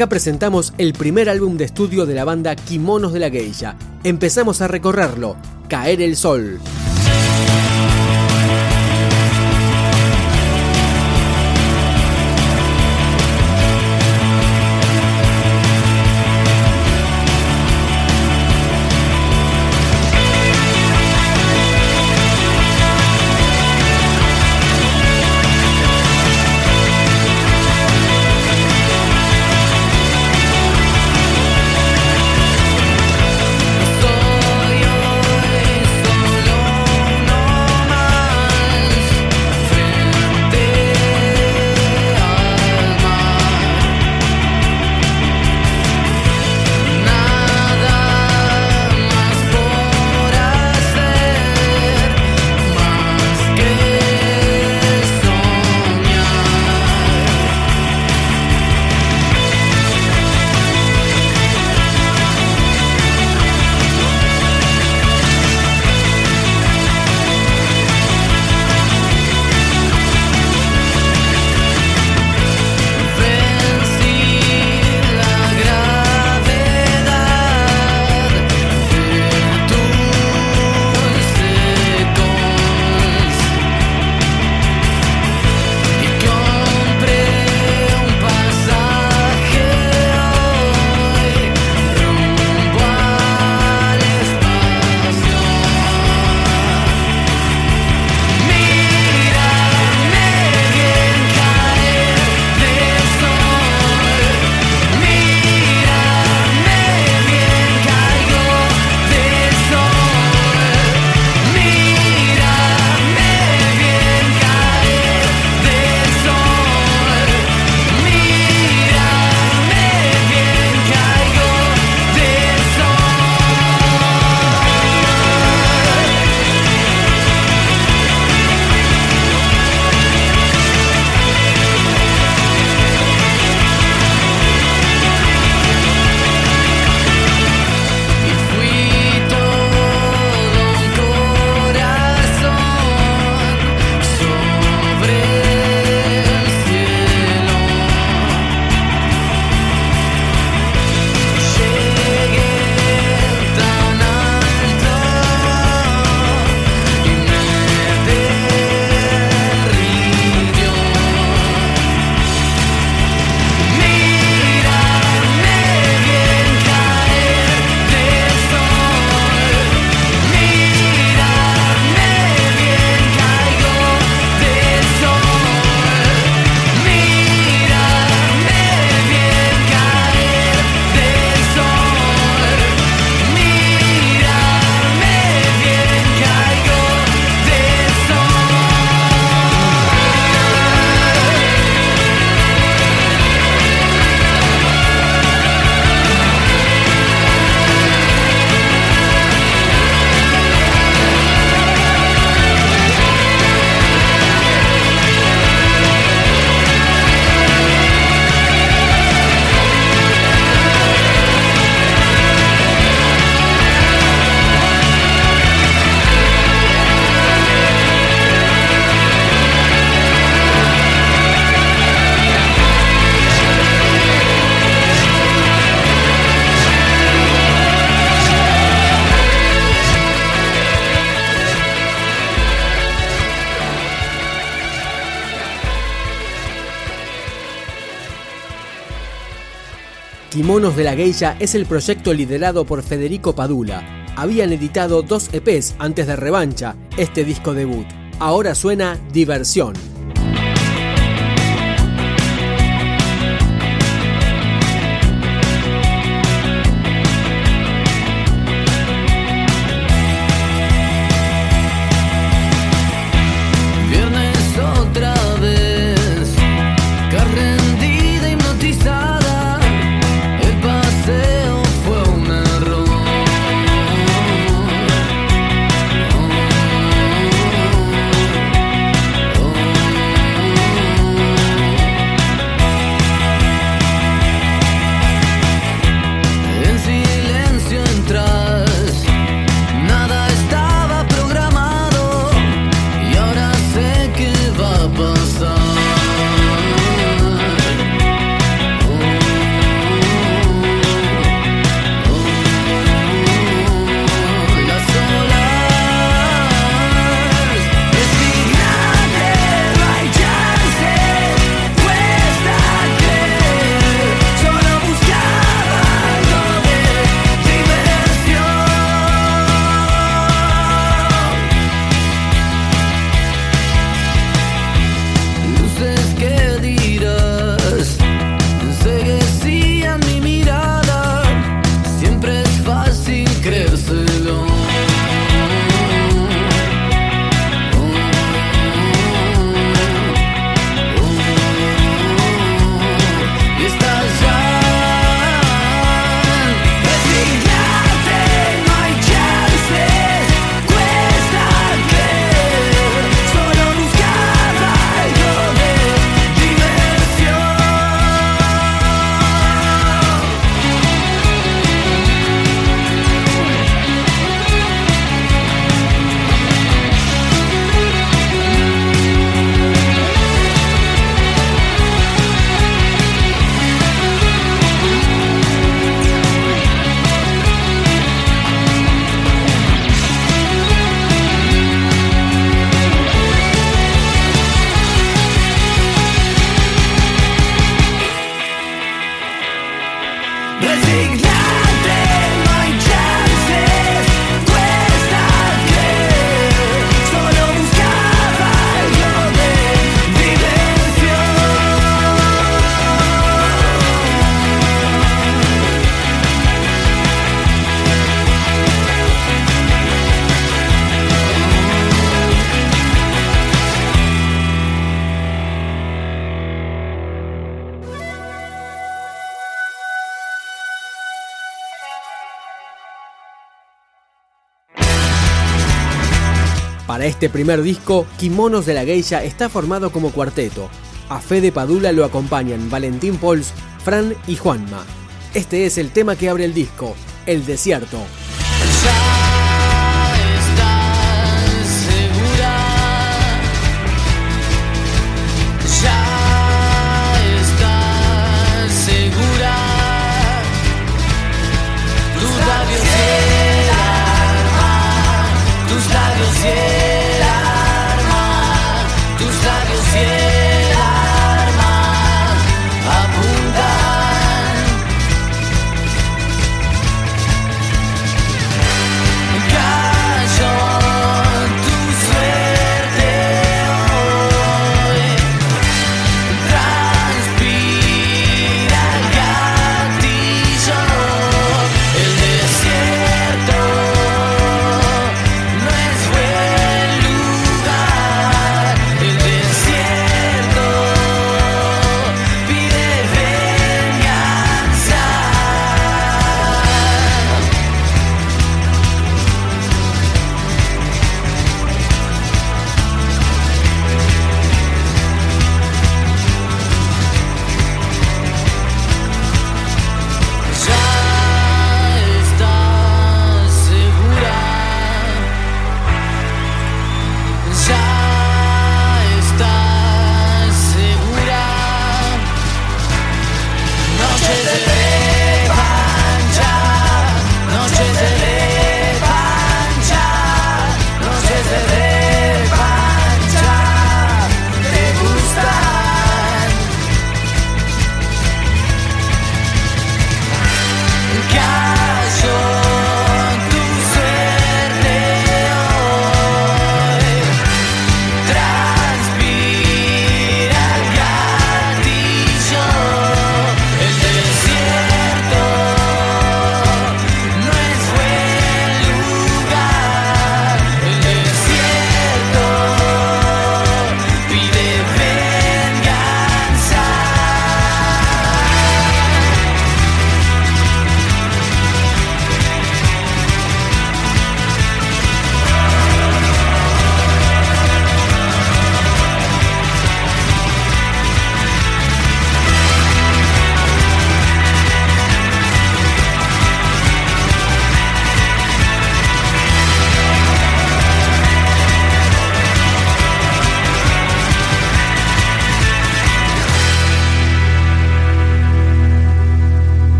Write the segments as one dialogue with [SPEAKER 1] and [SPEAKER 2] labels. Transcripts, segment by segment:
[SPEAKER 1] Acá presentamos el primer álbum de estudio de la banda Kimonos de la Geisha. Empezamos a recorrerlo, Caer el Sol. Kimonos de la Geisha es el proyecto liderado por Federico Padula. Habían editado dos EPs antes de Revancha, este disco debut. Ahora suena Diversión. crescer. big Para este primer disco, Kimonos de la Geisha está formado como cuarteto. A Fede Padula lo acompañan Valentín Pols, Fran y Juanma. Este es el tema que abre el disco, El Desierto.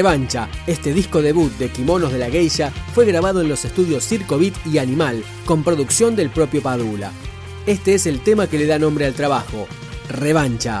[SPEAKER 1] Revancha, este disco debut de Kimonos de la Geisha, fue grabado en los estudios Circo Beat y Animal, con producción del propio Padula. Este es el tema que le da nombre al trabajo, Revancha.